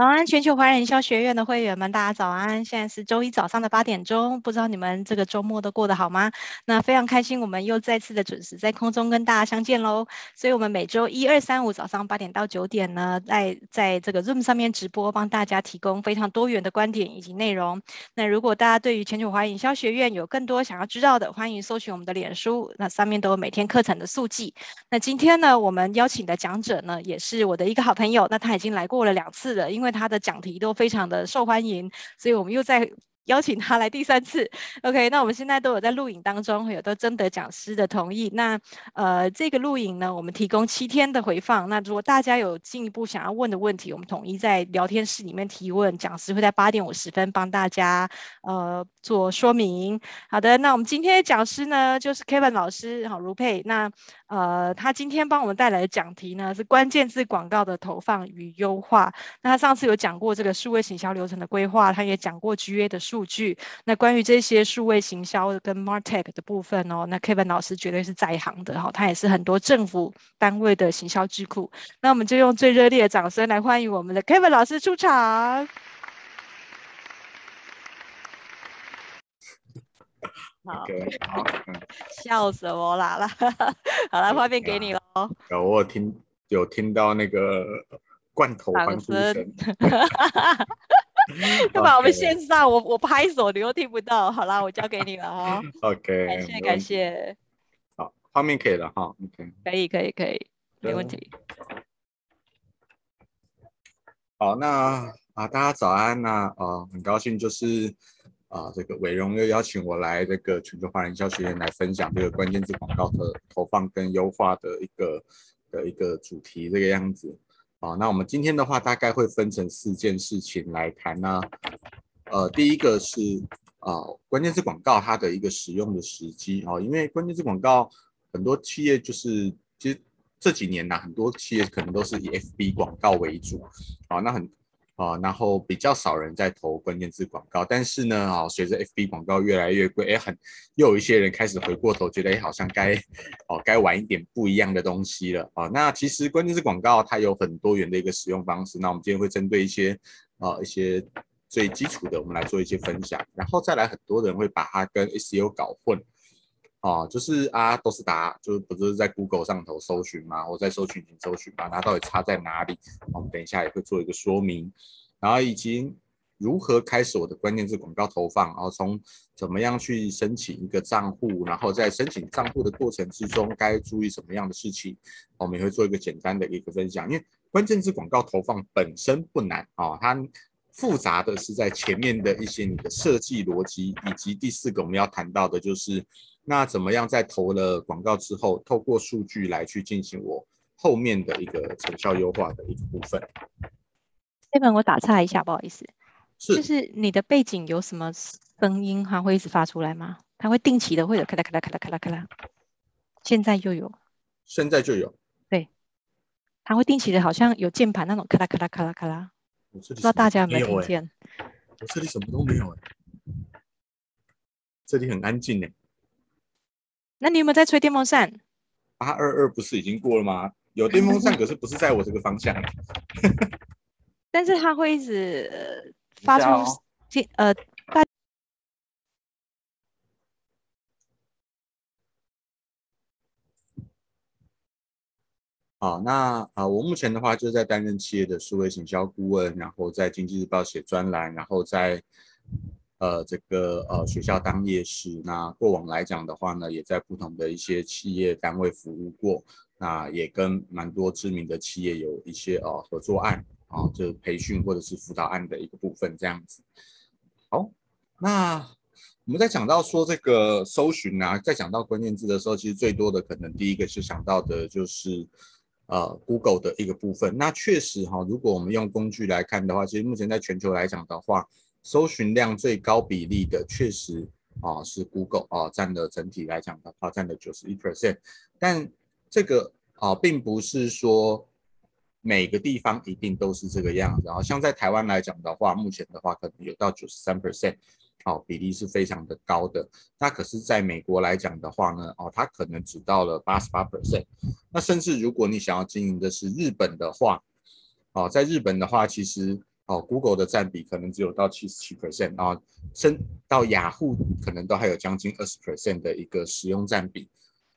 早安，全球华人营销学院的会员们，大家早安！现在是周一早上的八点钟，不知道你们这个周末都过得好吗？那非常开心，我们又再次的准时在空中跟大家相见喽。所以，我们每周一、二、三、五早上八点到九点呢，在在这个 Zoom 上面直播，帮大家提供非常多元的观点以及内容。那如果大家对于全球华人营销学院有更多想要知道的，欢迎搜寻我们的脸书，那上面都有每天课程的速记。那今天呢，我们邀请的讲者呢，也是我的一个好朋友，那他已经来过了两次了，因为他的讲题都非常的受欢迎，所以我们又在。邀请他来第三次，OK，那我们现在都有在录影当中，有都征得讲师的同意。那呃，这个录影呢，我们提供七天的回放。那如果大家有进一步想要问的问题，我们统一在聊天室里面提问，讲师会在八点五十分帮大家呃做说明。好的，那我们今天的讲师呢，就是 Kevin 老师，好，如佩。那呃，他今天帮我们带来的讲题呢，是关键字广告的投放与优化。那他上次有讲过这个数位行销流程的规划，他也讲过 GA 的数。据，那关于这些数位行销跟 MarTech 的部分哦，那 Kevin 老师绝对是在行的哈，他也是很多政府单位的行销智库。那我们就用最热烈的掌声来欢迎我们的 Kevin 老师出场。好，okay, 好，笑死我啦啦！好了，画面给你了。有我有听有听到那个罐头欢呼声。要把我们线上，我我拍手，你又听不到。好啦，我交给你了哈。OK，感谢感谢。好，画面可以了哈。OK，可以可以可以，没问题。好，那啊，大家早安呐啊，啊，很高兴就是啊，这个伟荣又邀请我来这个全球华人营销学院来分享这个关键字广告的投放跟优化的一个的一个主题，这个样子。好，那我们今天的话大概会分成四件事情来谈呢。呃，第一个是啊、关键字广告它的一个使用的时机啊，因为关键字广告很多企业就是其实这几年呢，很多企业可能都是以 FB 广告为主。啊，那很。啊，然后比较少人在投关键字广告，但是呢，啊，随着 FB 广告越来越贵，哎，很又有一些人开始回过头，觉得哎，好像该哦该玩一点不一样的东西了啊。那其实关键字广告它有很多元的一个使用方式，那我们今天会针对一些啊一些最基础的，我们来做一些分享，然后再来很多人会把它跟 SEO 搞混。哦，就是啊，都是打，就是不就是在 Google 上头搜寻嘛，我在搜寻引搜寻嘛，那到底差在哪里？我们等一下也会做一个说明，然后以及如何开始我的关键字广告投放，然后从怎么样去申请一个账户，然后在申请账户的过程之中该注意什么样的事情，我们也会做一个简单的一个分享。因为关键字广告投放本身不难啊，它复杂的是在前面的一些你的设计逻辑，以及第四个我们要谈到的就是。那怎么样在投了广告之后，透过数据来去进行我后面的一个成效优化的一个部分？这边我打岔一下，不好意思，是就是你的背景有什么声音哈，会一直发出来吗？它会定期的会有咔啦咔啦咔啦咔啦咔啦，现在就有，现在就有，对，它会定期的，好像有键盘那种咔啦咔啦咔啦咔啦，不知道大家有没有听见？我这里什么都没有哎，这里很安静哎。那你有没有在吹电风扇？八二二不是已经过了吗？有电风扇，可是不是在我这个方向。但是它会一直 发出、哦、呃大。好，那啊，我目前的话就在担任企业的数位行销顾问，然后在经济日报写专栏，然后在。呃，这个呃学校当夜师，那过往来讲的话呢，也在不同的一些企业单位服务过，那也跟蛮多知名的企业有一些呃合作案啊，就培训或者是辅导案的一个部分这样子。好，那我们在讲到说这个搜寻啊，在讲到关键字的时候，其实最多的可能第一个是想到的就是呃 Google 的一个部分。那确实哈，如果我们用工具来看的话，其实目前在全球来讲的话。搜寻量最高比例的确实啊是 Google 啊，占了整体来讲的话占了九十一 percent，但这个啊并不是说每个地方一定都是这个样子啊，像在台湾来讲的话，目前的话可能有到九十三 percent，好，比例是非常的高的。那可是在美国来讲的话呢，哦，它可能只到了八十八 percent。那甚至如果你想要经营的是日本的话，哦，在日本的话其实。哦，Google 的占比可能只有到七十七 percent 啊，升到雅虎可能都还有将近二十 percent 的一个使用占比。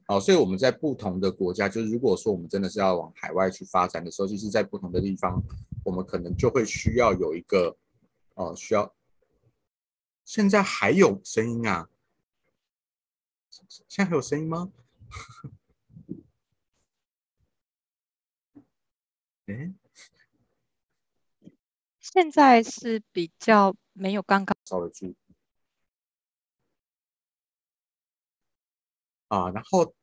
哦，所以我们在不同的国家，就是如果说我们真的是要往海外去发展的时候，其实，在不同的地方，我们可能就会需要有一个，哦，需要。现在还有声音啊？现在还有声音吗？哎，现在是比较没有刚刚稍微注意。啊，然后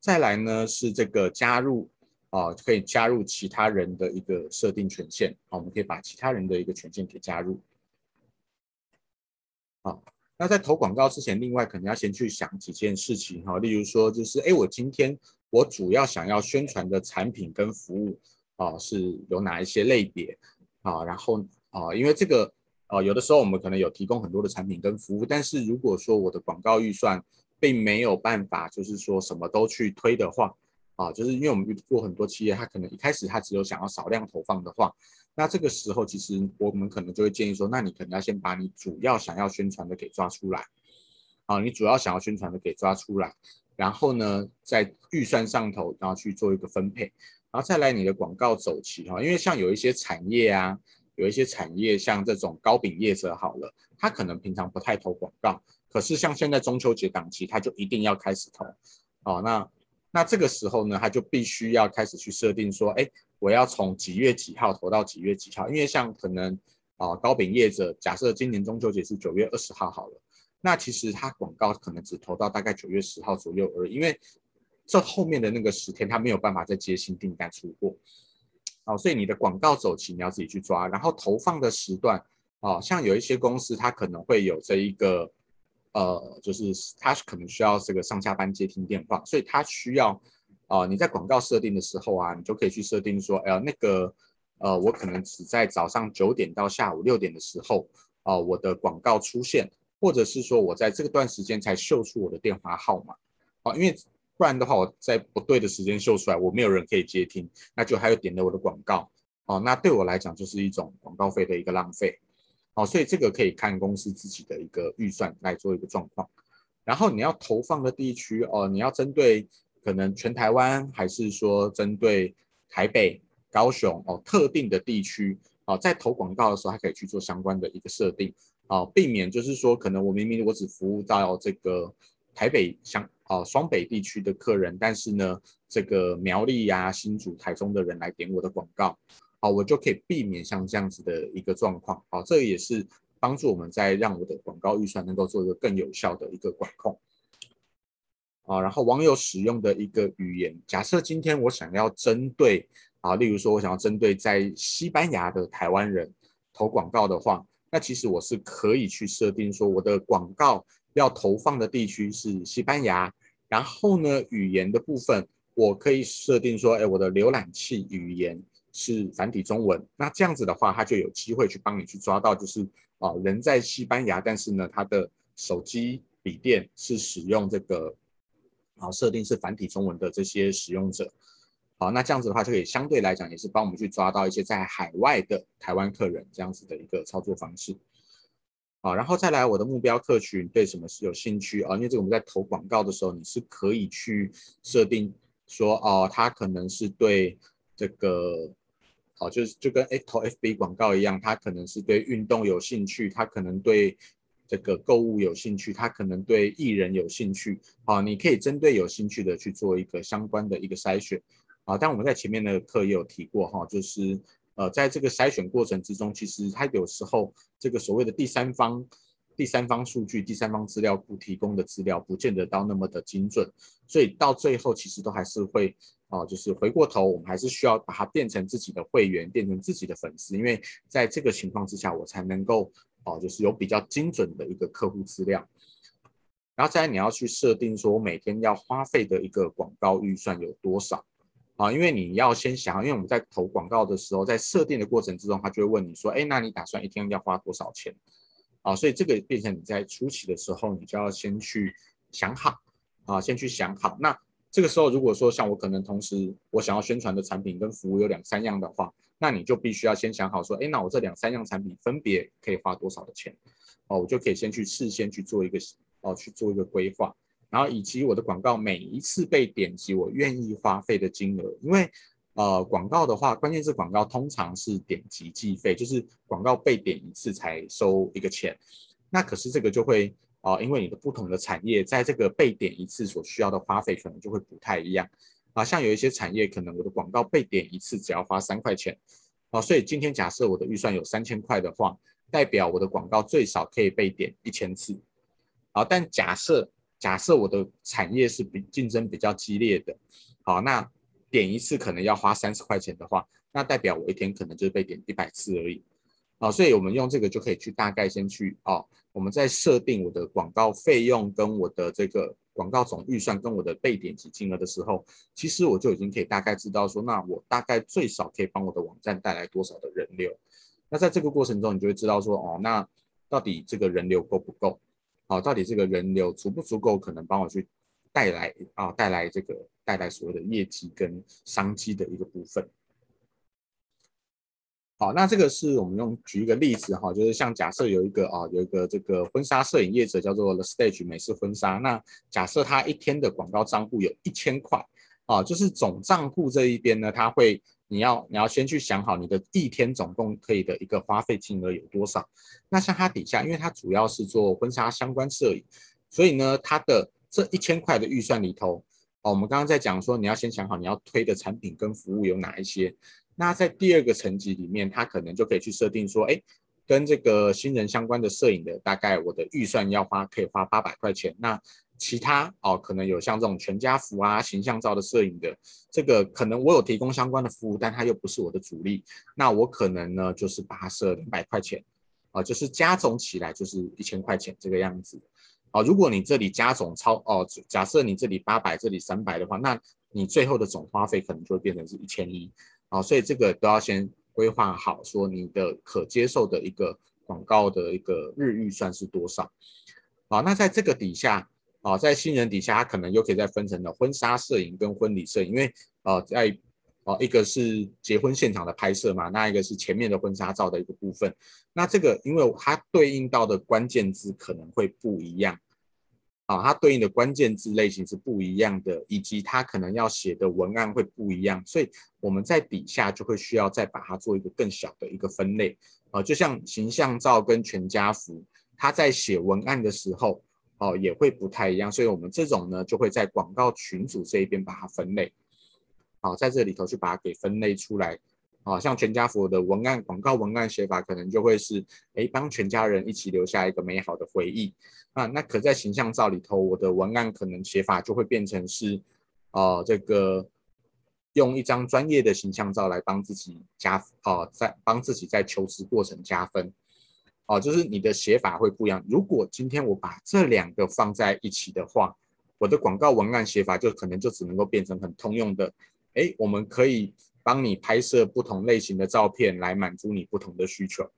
再来呢是这个加入啊，可以加入其他人的一个设定权限啊，我们可以把其他人的一个权限给加入。啊，那在投广告之前，另外可能要先去想几件事情哈，例如说就是，哎，我今天我主要想要宣传的产品跟服务啊是有哪一些类别啊，然后啊，因为这个啊，有的时候我们可能有提供很多的产品跟服务，但是如果说我的广告预算并没有办法，就是说什么都去推的话，啊，就是因为我们遇过很多企业，他可能一开始他只有想要少量投放的话，那这个时候其实我们可能就会建议说，那你可能要先把你主要想要宣传的给抓出来，啊，你主要想要宣传的给抓出来，然后呢，在预算上头，然后去做一个分配，然后再来你的广告走期哈，因为像有一些产业啊，有一些产业像这种糕饼业者好了，他可能平常不太投广告。可是像现在中秋节档期，他就一定要开始投，哦，那那这个时候呢，他就必须要开始去设定说，哎，我要从几月几号投到几月几号？因为像可能啊糕饼业者，假设今年中秋节是九月二十号好了，那其实他广告可能只投到大概九月十号左右而已，因为这后面的那个十天他没有办法再接新订单出货，哦，所以你的广告走期你要自己去抓，然后投放的时段，哦，像有一些公司它可能会有这一个。呃，就是他可能需要这个上下班接听电话，所以他需要，呃，你在广告设定的时候啊，你就可以去设定说，呃，那个，呃，我可能只在早上九点到下午六点的时候，啊、呃，我的广告出现，或者是说我在这段时间才秀出我的电话号码，啊、因为不然的话，我在不对的时间秀出来，我没有人可以接听，那就还有点了我的广告，哦、那对我来讲就是一种广告费的一个浪费。哦，所以这个可以看公司自己的一个预算来做一个状况，然后你要投放的地区哦，你要针对可能全台湾，还是说针对台北、高雄哦特定的地区哦，在投广告的时候，还可以去做相关的一个设定。哦，避免就是说可能我明明我只服务到这个台北相哦双北地区的客人，但是呢这个苗栗呀、新竹、台中的人来点我的广告。好，我就可以避免像这样子的一个状况。好，这也是帮助我们在让我的广告预算能够做一个更有效的一个管控。啊，然后网友使用的一个语言，假设今天我想要针对啊，例如说我想要针对在西班牙的台湾人投广告的话，那其实我是可以去设定说我的广告要投放的地区是西班牙，然后呢，语言的部分我可以设定说，哎，我的浏览器语言。是繁体中文，那这样子的话，它就有机会去帮你去抓到，就是啊人在西班牙，但是呢他的手机笔电是使用这个啊设定是繁体中文的这些使用者，好，那这样子的话就可以相对来讲也是帮我们去抓到一些在海外的台湾客人这样子的一个操作方式，好，然后再来我的目标客群对什么是有兴趣啊？因为这个我们在投广告的时候，你是可以去设定说哦，他可能是对这个。好，就是就跟诶投 FB 广告一样，他可能是对运动有兴趣，他可能对这个购物有兴趣，他可能对艺人有兴趣。好，你可以针对有兴趣的去做一个相关的一个筛选。啊，但我们在前面的课也有提过哈，就是呃，在这个筛选过程之中，其实它有时候这个所谓的第三方、第三方数据、第三方资料库提供的资料，不见得到那么的精准，所以到最后其实都还是会。啊，就是回过头，我们还是需要把它变成自己的会员，变成自己的粉丝，因为在这个情况之下，我才能够啊，就是有比较精准的一个客户资料。然后再来你要去设定说，我每天要花费的一个广告预算有多少啊？因为你要先想，因为我们在投广告的时候，在设定的过程之中，他就会问你说，哎，那你打算一天要花多少钱？啊，所以这个变成你在初期的时候，你就要先去想好啊，先去想好那。这个时候如果说像我可能同时我想要宣传的产品跟服务有两三样的话，那你就必须要先想好说，哎，那我这两三样产品分别可以花多少的钱？哦，我就可以先去事先去做一个哦去做一个规划，然后以及我的广告每一次被点击，我愿意花费的金额，因为呃广告的话，关键是广告通常是点击计费，就是广告被点一次才收一个钱。那可是这个就会啊、因为你的不同的产业，在这个被点一次所需要的花费可能就会不太一样啊。像有一些产业，可能我的广告被点一次只要花三块钱啊，所以今天假设我的预算有三千块的话。代表我的广告最少可以被点一千次，啊，但假设假设我的产业是比竞争比较激烈的，好，那点一次可能要花三十块钱的话，那代表我一天可能就是被点一百次而已，啊，所以我们用这个就可以去大概先去哦，我们在设定我的广告费用跟我的这个广告总预算跟我的被点击金额的时候，其实我就已经可以大概知道说，那我大概最少可以帮我的网站带来多少的人流。那在这个过程中，你就会知道说，哦，那到底这个人流够不够？好，到底这个人流足不足够，可能帮我去带来啊，带来这个带来所谓的业绩跟商机的一个部分。好，那这个是我们用举一个例子哈，就是像假设有一个啊，有一个这个婚纱摄影业者叫做 The Stage 美式婚纱，那假设他一天的广告账户有一千块啊，就是总账户这一边呢，他会。你要你要先去想好你的一天总共可以的一个花费金额有多少。那像它底下，因为它主要是做婚纱相关摄影，所以呢，它的这一千块的预算里头，哦，我们刚刚在讲说你要先想好你要推的产品跟服务有哪一些。那在第二个层级里面，它可能就可以去设定说，哎，跟这个新人相关的摄影的，大概我的预算要花可以花八百块钱。那其他哦，可能有像这种全家福啊、形象照的摄影的，这个可能我有提供相关的服务，但它又不是我的主力，那我可能呢就是把它设两百块钱，啊，就是加总起来就是一千块钱这个样子，啊，如果你这里加总超哦，假设你这里八百，这里三百的话，那你最后的总花费可能就会变成是一千一，啊，所以这个都要先规划好，说你的可接受的一个广告的一个日预算是多少，啊，那在这个底下。啊，在新人底下，他可能又可以再分成了婚纱摄影跟婚礼摄影，因为呃，在呃一个是结婚现场的拍摄嘛，那一个是前面的婚纱照的一个部分。那这个因为它对应到的关键字可能会不一样，啊，它对应的关键字类型是不一样的，以及它可能要写的文案会不一样，所以我们在底下就会需要再把它做一个更小的一个分类。啊，就像形象照跟全家福，它在写文案的时候。哦，也会不太一样，所以我们这种呢，就会在广告群组这一边把它分类，好，在这里头去把它给分类出来，啊，像全家福的文案，广告文案写法可能就会是，哎，帮全家人一起留下一个美好的回忆，啊，那可在形象照里头，我的文案可能写法就会变成是，哦，这个用一张专业的形象照来帮自己加，哦，在帮自己在求职过程加分。哦，就是你的写法会不一样。如果今天我把这两个放在一起的话，我的广告文案写法就可能就只能够变成很通用的。诶，我们可以帮你拍摄不同类型的照片来满足你不同的需求。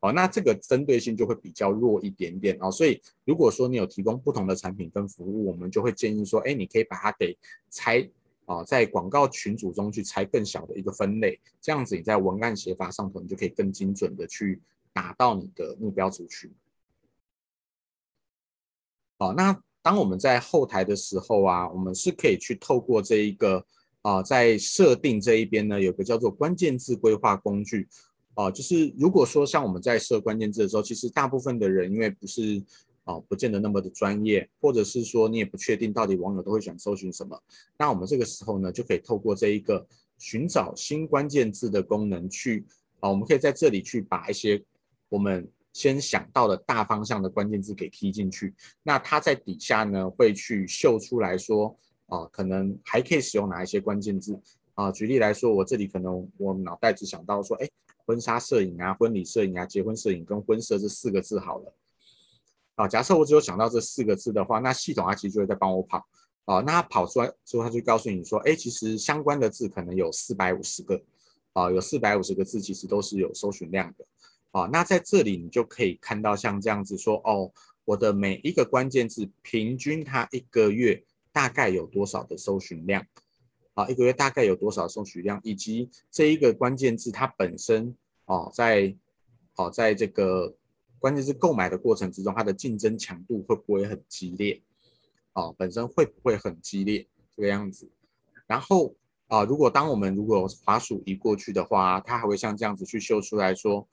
哦，那这个针对性就会比较弱一点点哦。所以如果说你有提供不同的产品跟服务，我们就会建议说，诶，你可以把它给拆啊，在广告群组中去拆更小的一个分类，这样子你在文案写法上头你就可以更精准的去。达到你的目标族群。好，那当我们在后台的时候啊，我们是可以去透过这一个啊、在设定这一边呢，有个叫做关键字规划工具啊、就是如果说像我们在设关键字的时候，其实大部分的人因为不是啊、不见得那么的专业，或者是说你也不确定到底网友都会想搜寻什么，那我们这个时候呢，就可以透过这一个寻找新关键字的功能去啊、我们可以在这里去把一些我们先想到的大方向的关键字给踢进去，那它在底下呢会去秀出来说，啊，可能还可以使用哪一些关键字啊？举例来说，我这里可能我脑袋只想到说，哎，婚纱摄影啊、婚礼摄影啊、结婚摄影跟婚摄这四个字好了。啊，假设我只有想到这四个字的话，那系统它其实就会在帮我跑啊。那它跑出来之后，它就告诉你说，哎，其实相关的字可能有四百五十个，啊，有四百五十个字其实都是有搜寻量的。啊，那在这里你就可以看到像这样子说，哦，我的每一个关键字平均它一个月大概有多少的搜寻量，啊，一个月大概有多少搜寻量，以及这一个关键字它本身哦，在哦，在这个关键字购买的过程之中，它的竞争强度会不会很激烈？哦，本身会不会很激烈这个样子？然后啊，如果当我们如果滑鼠移过去的话，它还会像这样子去秀出来说，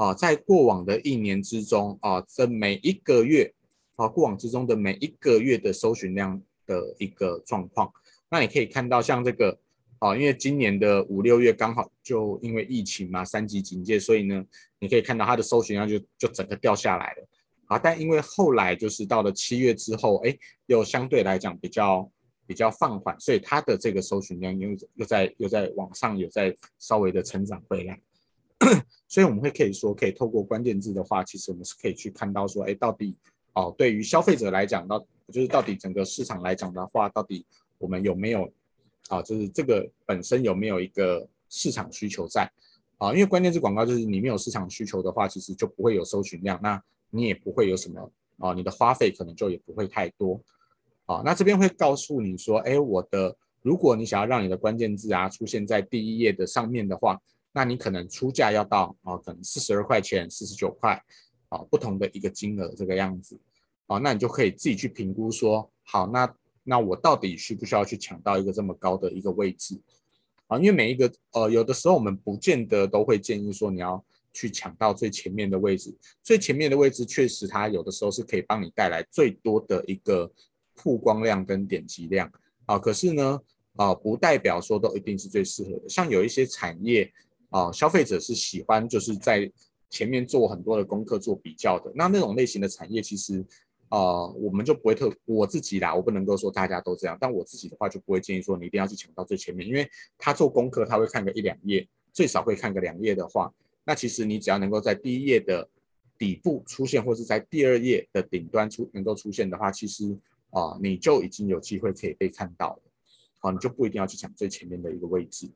啊，在过往的一年之中啊，这每一个月啊，过往之中的每一个月的搜寻量的一个状况。那你可以看到像这个啊，因为今年的五六月刚好就因为疫情嘛，三级警戒，所以呢，你可以看到它的搜寻量就就整个掉下来了。啊，但因为后来就是到了七月之后，哎，又相对来讲比较比较放缓，所以它的这个搜寻量又又在又在往上，有在稍微的成长回来。所以我们会可以说，可以透过关键字的话，其实我们是可以去看到说，哎，到底哦，对于消费者来讲，到就是到底整个市场来讲的话，到底我们有没有啊，就是这个本身有没有一个市场需求在啊？因为关键字广告就是你没有市场需求的话，其实就不会有搜寻量。那你也不会有什么啊，你的花费可能就也不会太多啊。那这边会告诉你说，哎，我的，如果你想要让你的关键字啊出现在第一页的上面的话，那你可能出价要到啊，可能四十二块钱、四十九块啊，不同的一个金额这个样子啊，那你就可以自己去评估说，好，那那我到底需不需要去抢到一个这么高的一个位置啊？因为每一个呃，有的时候我们不见得都会建议说你要。去抢到最前面的位置，最前面的位置确实它有的时候是可以帮你带来最多的一个曝光量跟点击量啊。可是呢，啊，不代表说都一定是最适合的。像有一些产业啊，消费者是喜欢就是在前面做很多的功课做比较的。那那种类型的产业，其实啊，我们就不会特我自己啦，我不能够说大家都这样，但我自己的话就不会建议说你一定要去抢到最前面，因为他做功课他会看个一两页，最少会看个两页的话。那其实你只要能够在第一页的底部出现，或是在第二页的顶端出能够出现的话，其实啊你就已经有机会可以被看到了，好，你就不一定要去抢最前面的一个位置。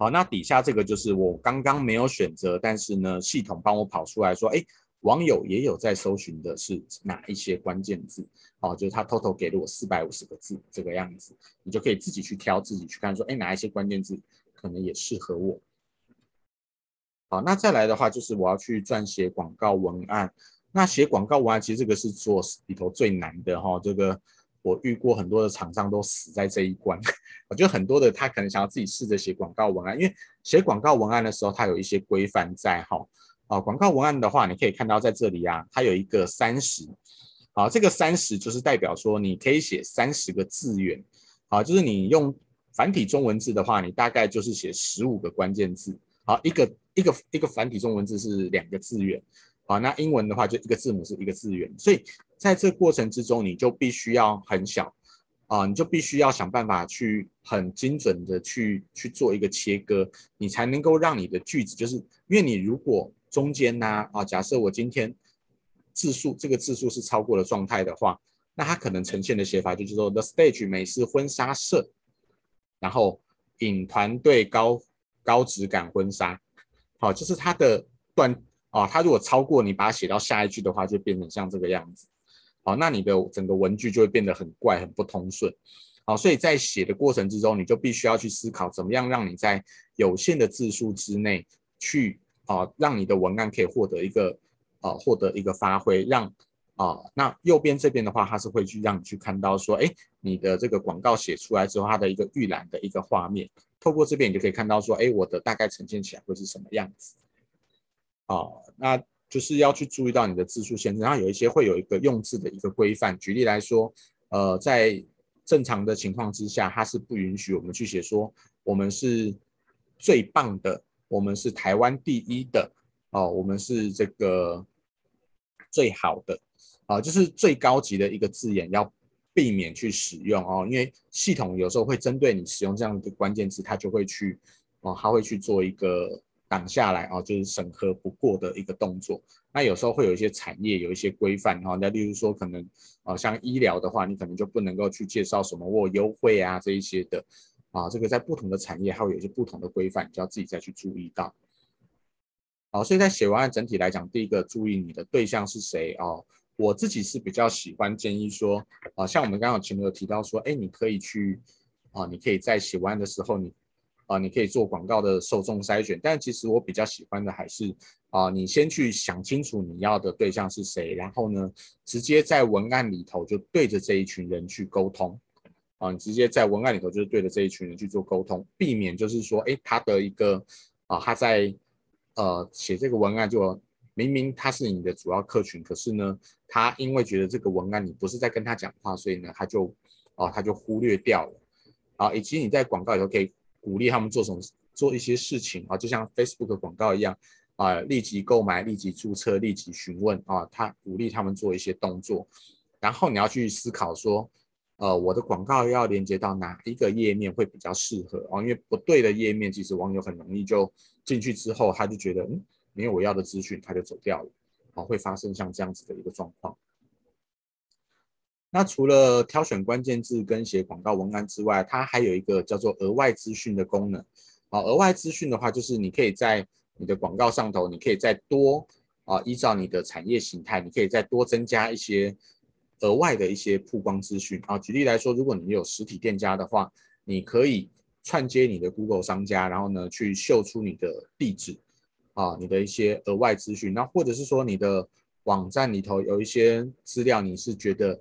好，那底下这个就是我刚刚没有选择，但是呢系统帮我跑出来说，哎，网友也有在搜寻的是哪一些关键字，哦，就是他偷偷给了我四百五十个字这个样子，你就可以自己去挑，自己去看说，哎，哪一些关键字可能也适合我。好，那再来的话就是我要去撰写广告文案。那写广告文案其实这个是做里头最难的哈。这个我遇过很多的厂商都死在这一关。我觉得很多的他可能想要自己试着写广告文案，因为写广告文案的时候，它有一些规范在哈。啊，广告文案的话，你可以看到在这里啊，它有一个三十。好，这个三十就是代表说你可以写三十个字元。好，就是你用繁体中文字的话，你大概就是写十五个关键字。好，一个一个一个繁体中文字是两个字元，好，那英文的话就一个字母是一个字元，所以在这过程之中，你就必须要很小啊，你就必须要想办法去很精准的去去做一个切割，你才能够让你的句子，就是因为你如果中间呢啊，假设我今天字数这个字数是超过了状态的话，那它可能呈现的写法就是说 The Stage 美式婚纱社，然后引团队高。高质感婚纱，好，就是它的段啊，它如果超过你把它写到下一句的话，就变成像这个样子，好，那你的整个文句就会变得很怪，很不通顺，好，所以在写的过程之中，你就必须要去思考怎么样让你在有限的字数之内去啊，让你的文案可以获得一个啊，获得一个发挥，让啊，那右边这边的话，它是会去让你去看到说，哎，你的这个广告写出来之后，它的一个预览的一个画面。透过这边，你就可以看到说，哎，我的大概呈现起来会是什么样子？哦，那就是要去注意到你的字数限制，然后有一些会有一个用字的一个规范。举例来说，呃，在正常的情况之下，它是不允许我们去写说我们是最棒的，我们是台湾第一的，哦，我们是这个最好的，啊、就是最高级的一个字眼要。避免去使用哦，因为系统有时候会针对你使用这样的关键字，它就会去哦，它会去做一个挡下来哦，就是审核不过的一个动作。那有时候会有一些产业有一些规范哈，那例如说可能啊，像医疗的话，你可能就不能够去介绍什么或优惠啊这一些的啊，这个在不同的产业还会有一些不同的规范，你就要自己再去注意到。好，所以在写文案整体来讲，第一个注意你的对象是谁哦。我自己是比较喜欢建议说，啊，像我们刚刚前面有提到说，哎，你可以去，啊，你可以在写文案的时候，你，啊，你可以做广告的受众筛选。但其实我比较喜欢的还是，啊，你先去想清楚你要的对象是谁，然后呢，直接在文案里头就对着这一群人去沟通，啊，你直接在文案里头就是对着这一群人去做沟通，避免就是说，哎，他的一个，啊，他在，呃，写这个文案就。明明他是你的主要客群，可是呢，他因为觉得这个文案你不是在跟他讲话，所以呢，他就哦，他就忽略掉了啊。以及你在广告里头可以鼓励他们做什么，做一些事情啊，就像 Facebook 的广告一样啊，立即购买、立即注册、立即询问啊，他鼓励他们做一些动作。然后你要去思考说，呃，我的广告要连接到哪一个页面会比较适合啊？因为不对的页面，其实网友很容易就进去之后，他就觉得嗯。没有我要的资讯，他就走掉了，好，会发生像这样子的一个状况。那除了挑选关键字跟写广告文案之外，它还有一个叫做额外资讯的功能。好，额外资讯的话，就是你可以在你的广告上头，你可以再多啊，依照你的产业形态，你可以再多增加一些额外的一些曝光资讯。啊，举例来说，如果你有实体店家的话，你可以串接你的 Google 商家，然后呢，去秀出你的地址。啊，你的一些额外资讯，那或者是说你的网站里头有一些资料，你是觉得，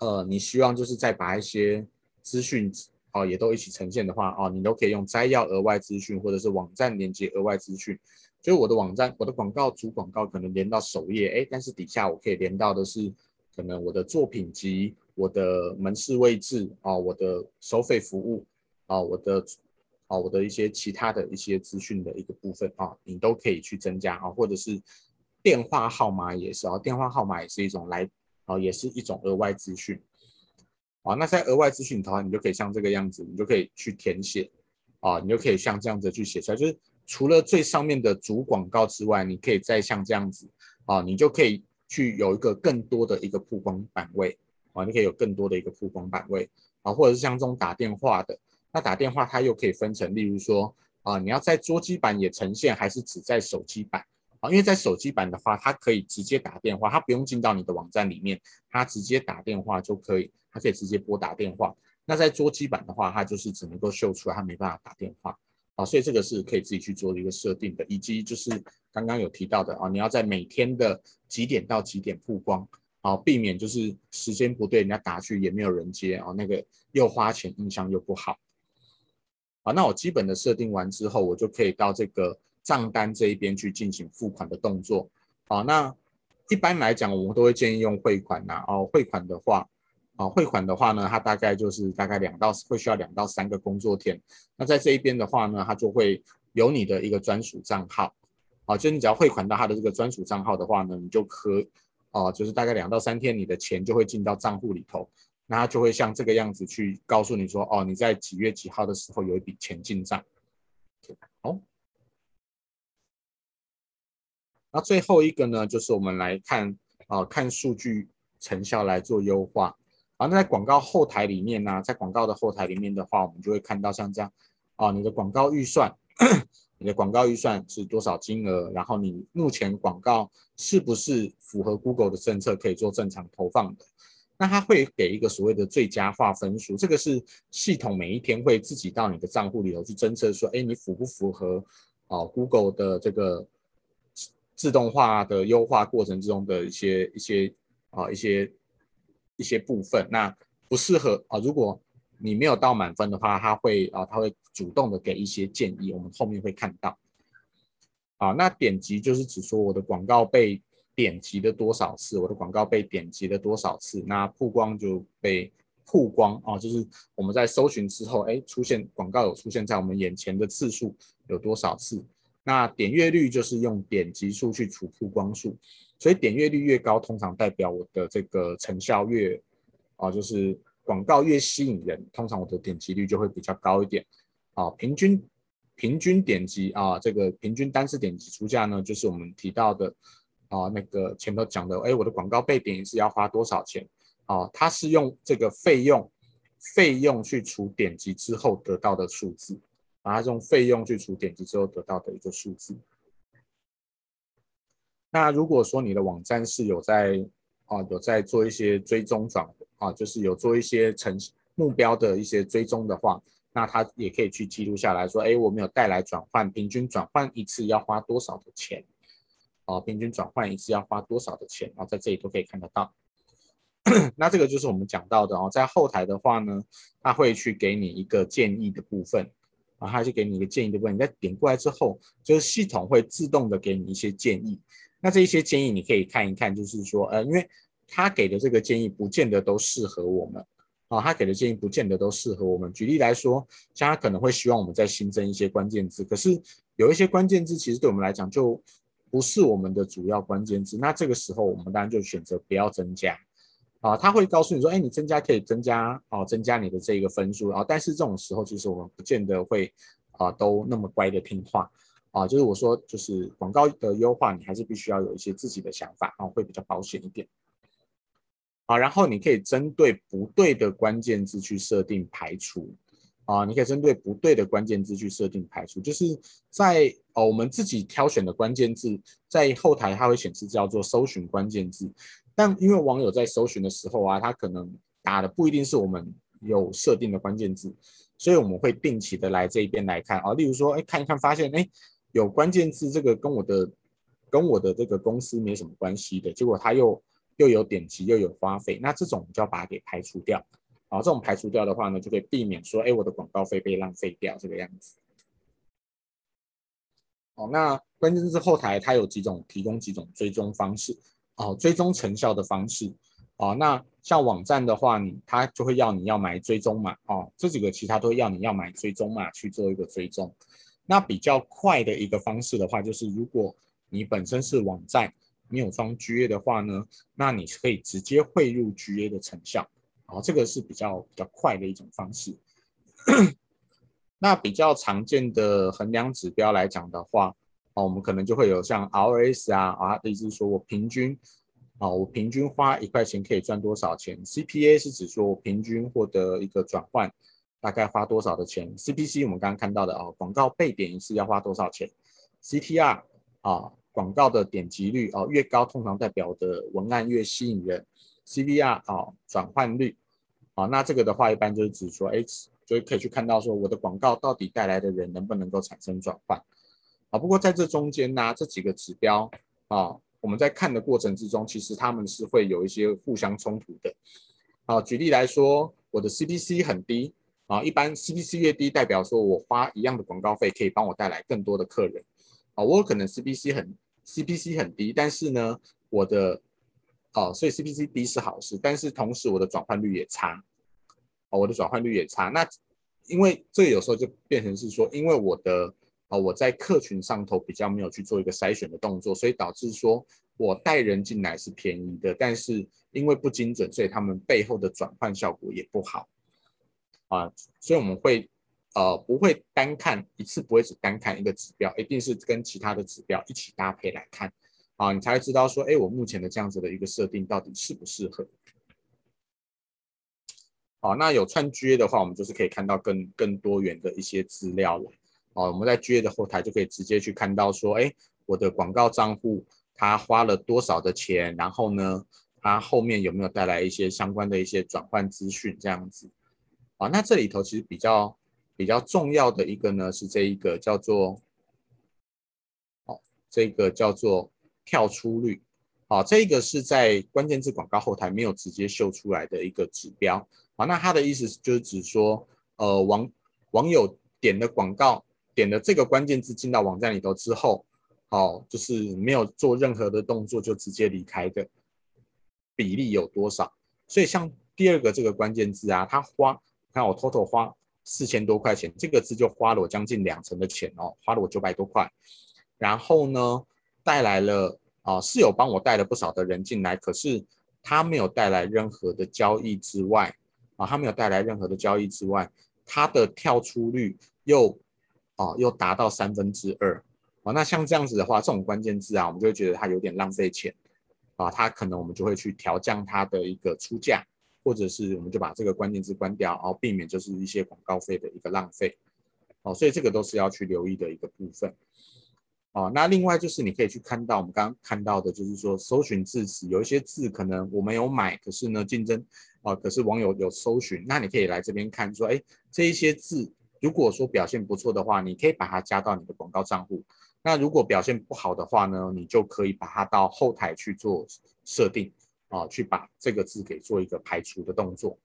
呃，你希望就是再把一些资讯哦也都一起呈现的话，哦，你都可以用摘要额外资讯，或者是网站连接额外资讯。就我的网站，我的广告主广告可能连到首页，哎，但是底下我可以连到的是可能我的作品集、我的门市位置啊、我的收费服务啊、我的。啊，我的一些其他的一些资讯的一个部分啊，你都可以去增加啊，或者是电话号码也是啊，电话号码也是一种来啊，也是一种额外资讯啊。那在额外资讯的话，你就可以像这个样子，你就可以去填写啊，你就可以像这样子去写出来，就是除了最上面的主广告之外，你可以再像这样子啊，你就可以去有一个更多的一个曝光版位啊，你可以有更多的一个曝光版位啊，或者是像这种打电话的。那打电话它又可以分成，例如说啊，你要在桌机版也呈现，还是只在手机版啊？因为在手机版的话，它可以直接打电话，它不用进到你的网站里面，它直接打电话就可以，它可以直接拨打电话。那在桌机版的话，它就是只能够秀出来，它没办法打电话啊。所以这个是可以自己去做的一个设定的，以及就是刚刚有提到的啊，你要在每天的几点到几点曝光啊，避免就是时间不对，人家打去也没有人接啊，那个又花钱，印象又不好。好，那我基本的设定完之后，我就可以到这个账单这一边去进行付款的动作。好，那一般来讲，我们都会建议用汇款呐。哦，汇款的话，啊，汇款的话呢，它大概就是大概两到会需要两到三个工作天。那在这一边的话呢，它就会有你的一个专属账号。啊，就你只要汇款到它的这个专属账号的话呢，你就可，啊，就是大概两到三天，你的钱就会进到账户里头。那他就会像这个样子去告诉你说，哦，你在几月几号的时候有一笔钱进账。好，那最后一个呢，就是我们来看啊，看数据成效来做优化。啊，那在广告后台里面呢，在广告的后台里面的话，我们就会看到像这样，啊，你的广告预算，你的广告预算是多少金额？然后你目前广告是不是符合 Google 的政策，可以做正常投放的？那它会给一个所谓的最佳化分数，这个是系统每一天会自己到你的账户里头去侦测，说，哎，你符不符合啊 Google 的这个自动化的优化过程之中的一些一些啊一些一些部分。那不适合啊，如果你没有到满分的话，他会啊他会主动的给一些建议，我们后面会看到。啊，那点击就是指说我的广告被。点击了多少次，我的广告被点击了多少次，那曝光就被曝光啊，就是我们在搜寻之后，哎，出现广告有出现在我们眼前的次数有多少次？那点阅率就是用点击数去除曝光数，所以点阅率越高，通常代表我的这个成效越啊，就是广告越吸引人，通常我的点击率就会比较高一点啊。平均平均点击啊，这个平均单次点击出价呢，就是我们提到的。啊，那个前头讲的，哎，我的广告被点一次要花多少钱？啊，它是用这个费用，费用去除点击之后得到的数字，把，它是用费用去除点击之后得到的一个数字。那如果说你的网站是有在啊，有在做一些追踪转啊，就是有做一些成目标的一些追踪的话，那他也可以去记录下来说，哎，我们有带来转换，平均转换一次要花多少的钱？啊，平均转换一次要花多少的钱？然啊，在这里都可以看得到。那这个就是我们讲到的哦，在后台的话呢，他会去给你一个建议的部分，啊，他就给你一个建议的部分，你再点过来之后，就是系统会自动的给你一些建议。那这一些建议你可以看一看，就是说，呃，因为他给的这个建议不见得都适合我们，啊，他给的建议不见得都适合我们。举例来说，像他可能会希望我们再新增一些关键字，可是有一些关键字其实对我们来讲就不是我们的主要关键字，那这个时候我们当然就选择不要增加。啊，他会告诉你说，哎，你增加可以增加哦，增加你的这个分数啊。但是这种时候，其实我们不见得会啊，都那么乖的听话啊。就是我说，就是广告的优化，你还是必须要有一些自己的想法啊，会比较保险一点。好，然后你可以针对不对的关键字去设定排除啊，你可以针对不对的关键字去设定排除，就是在哦我们自己挑选的关键字，在后台它会显示叫做搜寻关键字。但因为网友在搜寻的时候啊，他可能打的不一定是我们有设定的关键字，所以我们会定期的来这一边来看啊。例如说，哎，看一看发现，哎，有关键字这个跟我的跟我的这个公司没什么关系的，结果他又又有点击又有花费，那这种就要把它给排除掉。啊，这种排除掉的话呢，就可以避免说，哎，我的广告费被浪费掉这个样子。哦，那关键字后台它有几种提供几种追踪方式。哦，追踪成效的方式，哦，那像网站的话，你他就会要你要买追踪码，哦，这几个其他都会要你要买追踪码去做一个追踪。那比较快的一个方式的话，就是如果你本身是网站，你有装 GA 的话呢，那你可以直接汇入 GA 的成效，哦，这个是比较比较快的一种方式。那比较常见的衡量指标来讲的话，我们可能就会有像 ROS 啊，啊，意思是说我平均，啊，我平均花一块钱可以赚多少钱？CPA 是指说我平均获得一个转换大概花多少的钱？CPC 我们刚刚看到的哦，广告被点一次要花多少钱？CTR 啊，广告的点击率哦越高，通常代表的文案越吸引人。CVR 啊，转换率啊，那这个的话一般就是指说，哎，就可以去看到说我的广告到底带来的人能不能够产生转换。啊，不过在这中间呢，这几个指标啊，我们在看的过程之中，其实他们是会有一些互相冲突的。啊，举例来说，我的 CPC 很低啊，一般 CPC 越低，代表说我花一样的广告费可以帮我带来更多的客人。啊，我可能 CPC 很 CPC 很低，但是呢，我的哦，所以 CPC 低是好事，但是同时我的转换率也差。哦，我的转换率也差，那因为这有时候就变成是说，因为我的啊，我在客群上头比较没有去做一个筛选的动作，所以导致说我带人进来是便宜的，但是因为不精准，所以他们背后的转换效果也不好啊。所以我们会呃不会单看一次，不会只单看一个指标，一定是跟其他的指标一起搭配来看啊，你才会知道说，哎，我目前的这样子的一个设定到底适不适合。好，那有串 GA 的话，我们就是可以看到更更多元的一些资料了。哦，我们在 GA 的后台就可以直接去看到说，哎，我的广告账户它花了多少的钱，然后呢，它后面有没有带来一些相关的一些转换资讯这样子。啊，那这里头其实比较比较重要的一个呢是这一个叫做，哦，这个叫做跳出率。啊，这个是在关键字广告后台没有直接秀出来的一个指标。啊，那它的意思就是指说，呃，网网友点的广告。点了这个关键字进到网站里头之后，好，就是没有做任何的动作就直接离开的比例有多少？所以像第二个这个关键字啊，他花，看我 total 花四千多块钱，这个字就花了我将近两成的钱哦，花了我九百多块。然后呢，带来了啊，是有帮我带了不少的人进来，可是他没有带来任何的交易之外啊，他没有带来任何的交易之外，他的跳出率又。哦，又达到三分之二，哦，那像这样子的话，这种关键字啊，我们就会觉得它有点浪费钱，啊，它可能我们就会去调降它的一个出价，或者是我们就把这个关键字关掉，然后避免就是一些广告费的一个浪费，哦，所以这个都是要去留意的一个部分。哦，那另外就是你可以去看到我们刚刚看到的，就是说搜寻字词有一些字可能我没有买，可是呢竞争啊，可是网友有搜寻，那你可以来这边看说，哎，这一些字如果说表现不错的话，你可以把它加到你的广告账户。那如果表现不好的话呢，你就可以把它到后台去做设定啊，去把这个字给做一个排除的动作。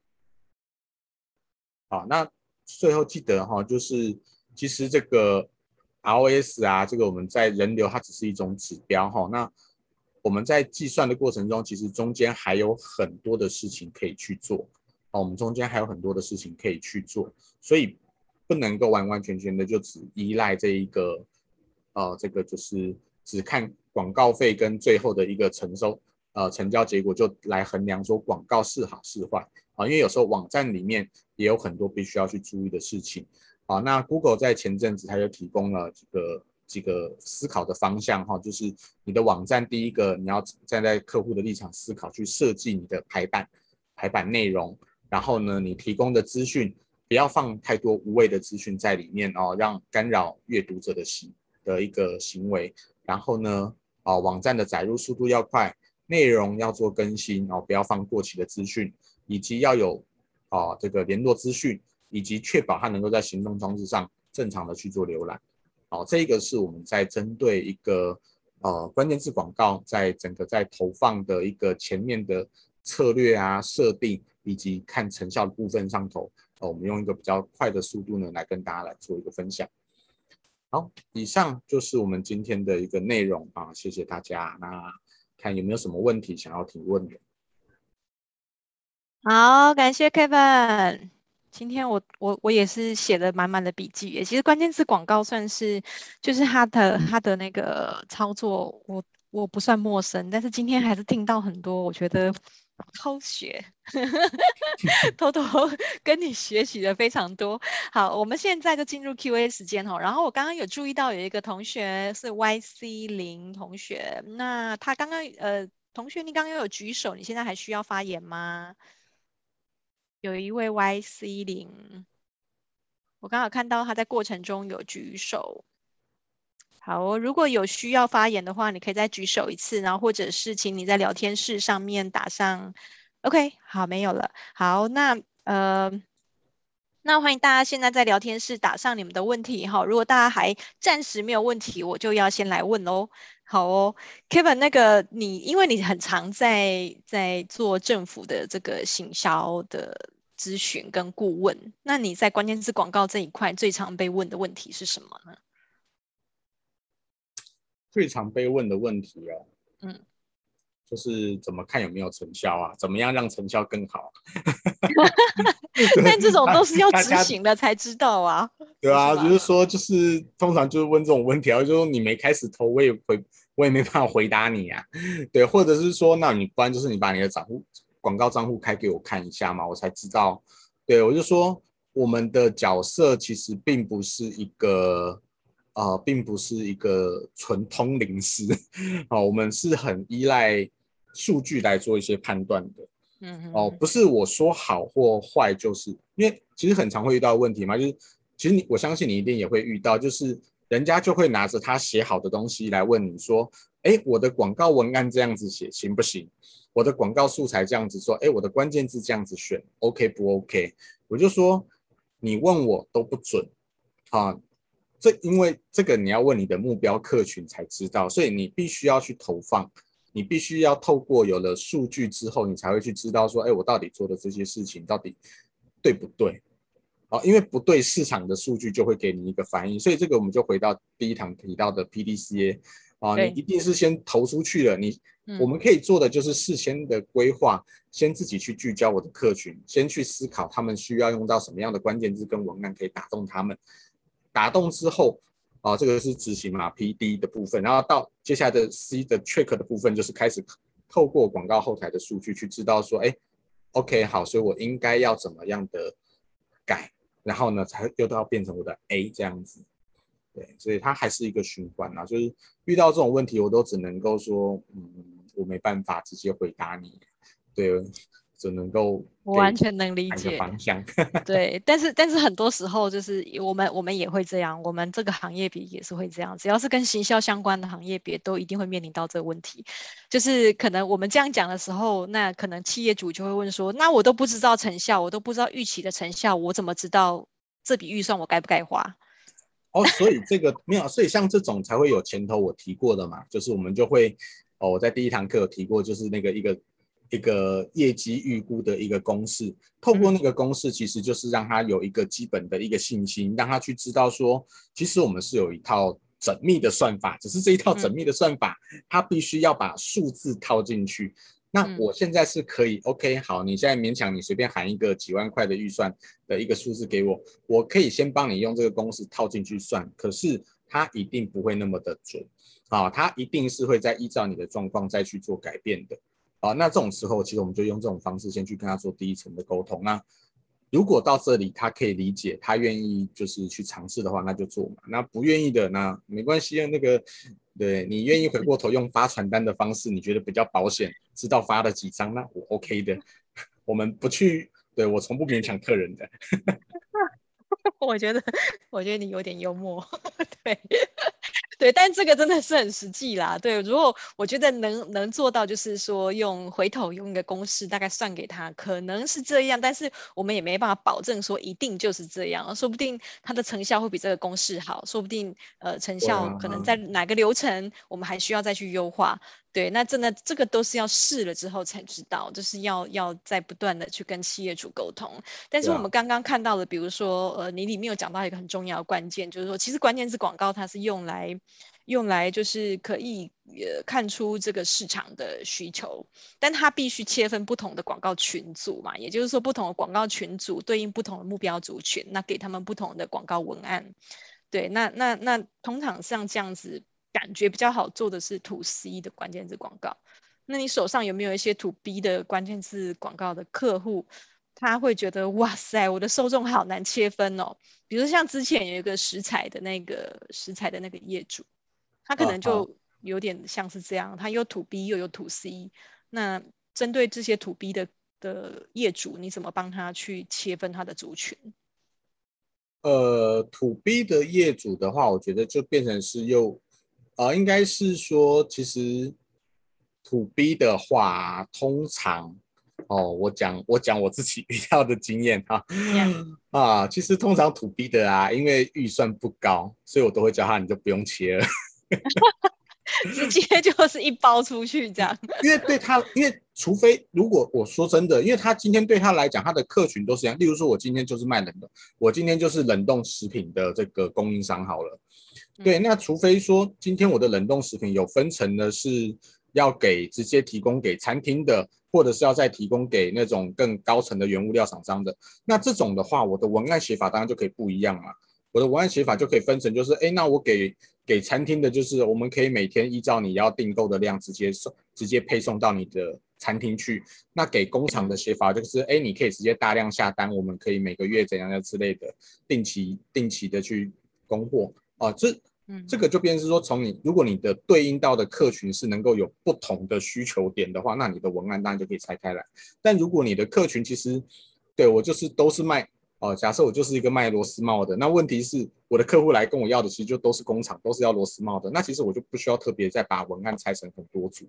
好，那最后记得哈，就是其实这个 ROS 啊，这个我们在人流它只是一种指标哈。那我们在计算的过程中，其实中间还有很多的事情可以去做啊，我们中间还有很多的事情可以去做，所以不能够完完全全的就只依赖这一个。呃，这个就是只看广告费跟最后的一个承收，呃，成交结果就来衡量说广告是好是坏啊，因为有时候网站里面也有很多必须要去注意的事情啊。那 Google 在前阵子它就提供了几个几个思考的方向哈，就是你的网站第一个你要站在客户的立场思考去设计你的排版排版内容，然后呢，你提供的资讯不要放太多无谓的资讯在里面哦，让干扰阅读者的行。的一个行为，然后呢，啊，网站的载入速度要快，内容要做更新哦，不要放过期的资讯，以及要有啊这个联络资讯，以及确保它能够在行动装置上正常的去做浏览。好，这个是我们在针对一个呃关键字广告，在整个在投放的一个前面的策略啊设定，以及看成效的部分上头，我们用一个比较快的速度呢，来跟大家来做一个分享。好，以上就是我们今天的一个内容啊，谢谢大家。那看有没有什么问题想要提问的？好，感谢 Kevin。今天我我我也是写了满满的笔记。其实关键字广告算是就是他的他的那个操作，我我不算陌生，但是今天还是听到很多，我觉得。偷学，偷偷跟你学习的非常多。好，我们现在就进入 Q&A 时间哈。然后我刚刚有注意到有一个同学是 YC 零同学，那他刚刚呃，同学你刚刚有举手，你现在还需要发言吗？有一位 YC 零，我刚好看到他在过程中有举手。好哦，如果有需要发言的话，你可以再举手一次，然后或者是请你在聊天室上面打上 OK。好，没有了。好，那呃，那欢迎大家现在在聊天室打上你们的问题哈。如果大家还暂时没有问题，我就要先来问喽。好哦，Kevin，那个你因为你很常在在做政府的这个行销的咨询跟顾问，那你在关键字广告这一块最常被问的问题是什么呢？最常被问的问题哦，嗯，就是怎么看有没有成效啊？怎么样让成效更好？但这种都是要执行的才知道啊。对啊，就是说，就是通常就是问这种问题啊，就是说你没开始投，我也回，我也没办法回答你啊。对，或者是说，那你不然就是你把你的账户广告账户开给我看一下嘛，我才知道。对，我就说，我们的角色其实并不是一个。啊、呃，并不是一个纯通灵师，啊、呃，我们是很依赖数据来做一些判断的，嗯，哦、呃，不是我说好或坏，就是因为其实很常会遇到问题嘛，就是其实你我相信你一定也会遇到，就是人家就会拿着他写好的东西来问你说，哎，我的广告文案这样子写行不行？我的广告素材这样子说，哎，我的关键字这样子选，OK 不 OK？我就说你问我都不准，啊。这因为这个你要问你的目标客群才知道，所以你必须要去投放，你必须要透过有了数据之后，你才会去知道说，哎，我到底做的这些事情到底对不对？啊，因为不对，市场的数据就会给你一个反应。所以这个我们就回到第一堂提到的 PDCA 啊，你一定是先投出去了，你我们可以做的就是事先的规划，先自己去聚焦我的客群，先去思考他们需要用到什么样的关键字跟文案可以打动他们。打动之后，啊，这个是执行嘛，P D 的部分，然后到接下来的 C 的 Trick 的部分，就是开始透过广告后台的数据去知道说，哎，OK 好，所以我应该要怎么样的改，然后呢，才又都要变成我的 A 这样子，对，所以它还是一个循环啊，就是遇到这种问题，我都只能够说，嗯，我没办法直接回答你，对，只能够我完全能理解方向。对，但是但是很多时候就是我们我们也会这样，我们这个行业别也是会这样，只要是跟行销相关的行业别，都一定会面临到这个问题。就是可能我们这样讲的时候，那可能企业主就会问说，那我都不知道成效，我都不知道预期的成效，我怎么知道这笔预算我该不该花？哦，所以这个没有，所以像这种才会有前头我提过的嘛，就是我们就会，哦，我在第一堂课有提过，就是那个一个一个业绩预估的一个公式，透过那个公式，其实就是让他有一个基本的一个信心，让他去知道说，其实我们是有一套缜密的算法，只是这一套缜密的算法，他必须要把数字套进去。那我现在是可以，OK，好，你现在勉强你随便喊一个几万块的预算的一个数字给我，我可以先帮你用这个公式套进去算，可是它一定不会那么的准，啊，它一定是会在依照你的状况再去做改变的，啊，那这种时候其实我们就用这种方式先去跟他做第一层的沟通，那如果到这里他可以理解，他愿意就是去尝试的话，那就做嘛，那不愿意的那没关系啊，那个。对，你愿意回过头用发传单的方式，你觉得比较保险，知道发了几张，那我 OK 的。我们不去，对，我从不勉强客人的。我觉得，我觉得你有点幽默，对。对，但这个真的是很实际啦。对，如果我觉得能能做到，就是说用回头用一个公式大概算给他，可能是这样，但是我们也没办法保证说一定就是这样，说不定它的成效会比这个公式好，说不定呃成效可能在哪个流程我们还需要再去优化。对，那真的这个都是要试了之后才知道，就是要要在不断的去跟企业主沟通。但是我们刚刚看到的，比如说呃，你里面有讲到一个很重要的关键，就是说其实关键字广告它是用来用来就是可以呃看出这个市场的需求，但它必须切分不同的广告群组嘛，也就是说不同的广告群组对应不同的目标族群，那给他们不同的广告文案。对，那那那通常像这样子。感觉比较好做的是 To C 的关键字广告，那你手上有没有一些 To B 的关键字广告的客户？他会觉得哇塞，我的受众好难切分哦。比如像之前有一个食材的那个食材的那个业主，他可能就有点像是这样，他又 To B 又有 To C。那针对这些 To B 的的业主，你怎么帮他去切分他的族群？呃，To B 的业主的话，我觉得就变成是又。呃，应该是说，其实 To B 的话，通常哦，我讲我讲我自己遇到的经验哈. 啊，其实通常 To B 的啊，因为预算不高，所以我都会叫他，你就不用切了，直接就是一包出去这样。因为对他，因为除非如果我说真的，因为他今天对他来讲，他的客群都是一样。例如说，我今天就是卖冷冻，我今天就是冷冻食品的这个供应商好了。对，那除非说今天我的冷冻食品有分成的是要给直接提供给餐厅的，或者是要再提供给那种更高层的原物料厂商的，那这种的话，我的文案写法当然就可以不一样嘛。我的文案写法就可以分成，就是哎，那我给给餐厅的，就是我们可以每天依照你要订购的量直接送，直接配送到你的餐厅去。那给工厂的写法就是，哎，你可以直接大量下单，我们可以每个月怎样的之类的，定期定期的去供货。啊，这这个就变成是说，从你如果你的对应到的客群是能够有不同的需求点的话，那你的文案当然就可以拆开来。但如果你的客群其实对我就是都是卖哦，假设我就是一个卖螺丝帽的，那问题是我的客户来跟我要的其实就都是工厂，都是要螺丝帽的，那其实我就不需要特别再把文案拆成很多组，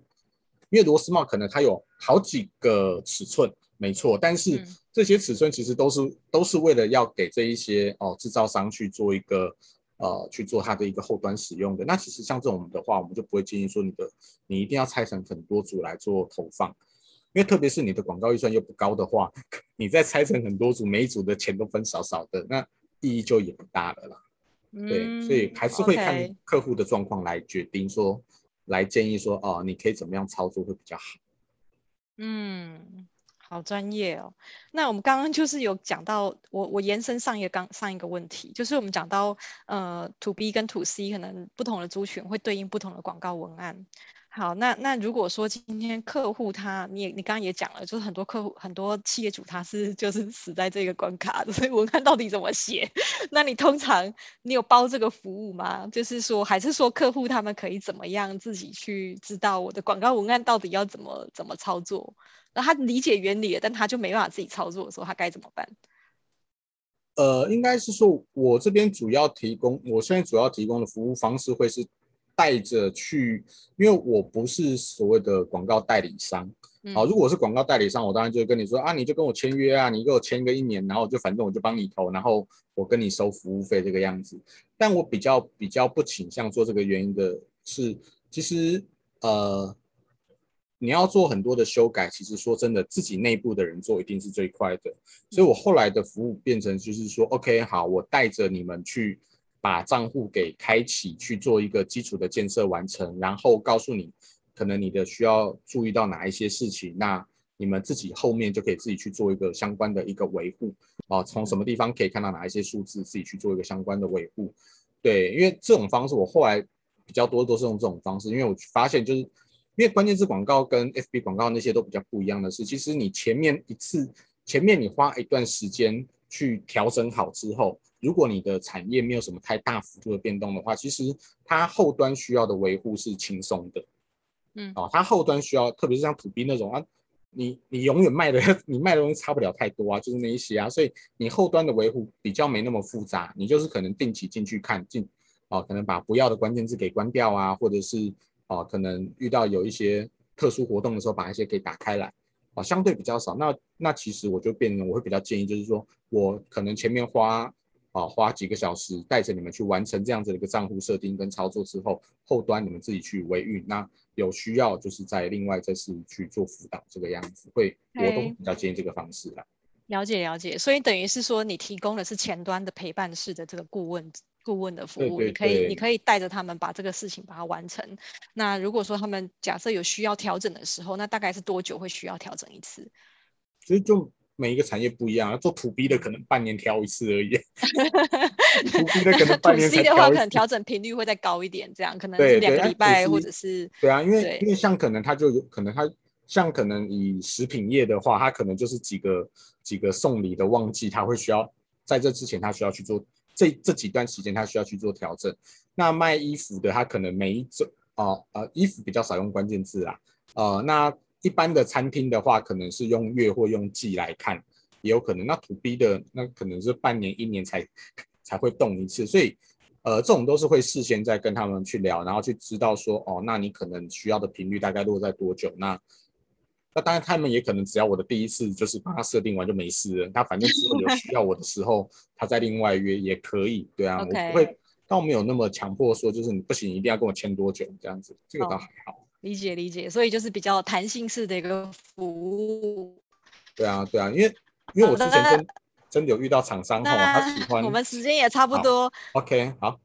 因为螺丝帽可能它有好几个尺寸，没错，但是这些尺寸其实都是都是为了要给这一些哦制造商去做一个。呃，去做它的一个后端使用的，那其实像这种的话，我们就不会建议说你的你一定要拆成很多组来做投放，因为特别是你的广告预算又不高的话，你再拆成很多组，每一组的钱都分少少的，那意义就也不大了啦。嗯、对，所以还是会看客户的状况来决定说.来建议说，哦、呃，你可以怎么样操作会比较好。嗯。好专业哦，那我们刚刚就是有讲到，我我延伸上一个刚上一个问题，就是我们讲到呃，to B 跟 to C 可能不同的族群会对应不同的广告文案。好，那那如果说今天客户他，你也你刚刚也讲了，就是很多客户很多企业主他是就是死在这个关卡，所以文案到底怎么写？那你通常你有包这个服务吗？就是说还是说客户他们可以怎么样自己去知道我的广告文案到底要怎么怎么操作？那他理解原理了，但他就没办法自己操作的时候，他该怎么办？呃，应该是说我这边主要提供，我现在主要提供的服务方式会是。带着去，因为我不是所谓的广告代理商，好，如果是广告代理商，我当然就跟你说啊，你就跟我签约啊，你给我签个一年，然后就反正我就帮你投，然后我跟你收服务费这个样子。但我比较比较不倾向做这个原因的是，其实呃，你要做很多的修改，其实说真的，自己内部的人做一定是最快的。所以我后来的服务变成就是说，OK，好，我带着你们去。把账户给开启，去做一个基础的建设完成，然后告诉你可能你的需要注意到哪一些事情，那你们自己后面就可以自己去做一个相关的一个维护啊，从什么地方可以看到哪一些数字，自己去做一个相关的维护。对，因为这种方式我后来比较多都是用这种方式，因为我发现就是因为关键字广告跟 FB 广告那些都比较不一样的是，其实你前面一次前面你花一段时间去调整好之后。如果你的产业没有什么太大幅度的变动的话，其实它后端需要的维护是轻松的，嗯，哦，它后端需要，特别是像 To B 那种啊，你你永远卖的 你卖的东西差不了太多啊，就是那一些啊，所以你后端的维护比较没那么复杂，你就是可能定期进去看进，哦，可能把不要的关键字给关掉啊，或者是哦，可能遇到有一些特殊活动的时候，把一些给打开来，哦，相对比较少。那那其实我就变成我会比较建议，就是说我可能前面花。啊，花几个小时带着你们去完成这样子的一个账户设定跟操作之后，后端你们自己去维运。那有需要就是在另外再是去做辅导，这个样子会，我都比较建议这个方式啦。了解了解，所以等于是说你提供的是前端的陪伴式的这个顾问顾问的服务，对对对，你可以你可以带着他们把这个事情把它完成。那如果说他们假设有需要调整的时候，那大概是多久会需要调整一次？所以就。每一个产业不一样，做 To B 的可能半年调一次而已。To B 的可能半年才调一次。To C 的话，可能调整频率会再高一点，这样可能是两个礼拜或者是。对啊，因为因为像可能它就有可能它像可能以食品业的话，它可能就是几个几个送礼的旺季，它会需要在这之前它需要去做这这几段时间它需要去做调整。那卖衣服的，它可能每一周啊啊衣服比较少用关键字啊，呃那。一般的餐厅的话，可能是用月或用季来看，也有可能。那 To B 的那可能是半年、一年才 才会动一次，所以呃，这种都是会事先再跟他们去聊，然后去知道说，哦，那你可能需要的频率大概落在多久？那那当然，他们也可能只要我的第一次就是帮他设定完就没事了，他反正之后有需要我的时候，他再另外约也可以，对啊，我不会，倒没有那么强迫说，就是你不行，一定要跟我签多久这样子，这个倒还好。理解理解，所以就是比较弹性式的一个服务。对啊对啊，因为因为我之前真真的有遇到厂商哈，他喜欢。我们时间也差不多。OK，好。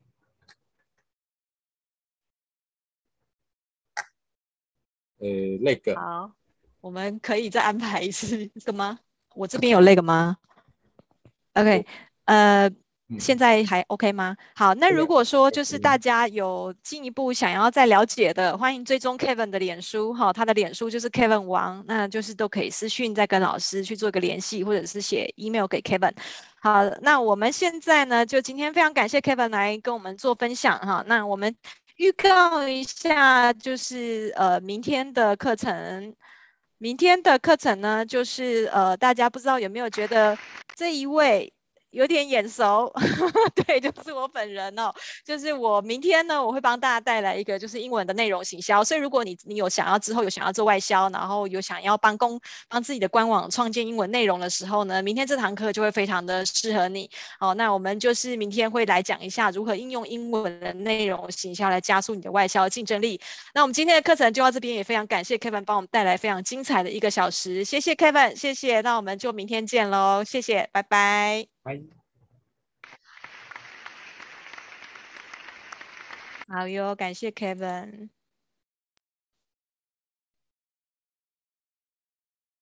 呃，那个。好，我们可以再安排一次 这个吗？我这边有那个吗？OK，呃。现在还 OK 吗？好，那如果说就是大家有进一步想要再了解的，欢迎追踪 Kevin 的脸书哈，他的脸书就是 Kevin 王，那就是都可以私讯再跟老师去做一个联系，或者是写 email 给 Kevin。好，那我们现在呢，就今天非常感谢 Kevin 来跟我们做分享哈，那我们预告一下，就是呃明天的课程，明天的课程呢，就是呃大家不知道有没有觉得这一位。有点眼熟，对，就是我本人哦。就是我明天呢，我会帮大家带来一个就是英文的内容行销。所以如果你你有想要之后有想要做外销，然后有想要帮公帮自己的官网创建英文内容的时候呢，明天这堂课就会非常的适合你。好，那我们就是明天会来讲一下如何应用英文的内容行销来加速你的外销竞争力。那我们今天的课程就到这边，也非常感谢 Kevin 帮我们带来非常精彩的一个小时。谢谢 Kevin，谢谢。那我们就明天见喽，谢谢，拜拜。拜。好哟，感谢 Kevin。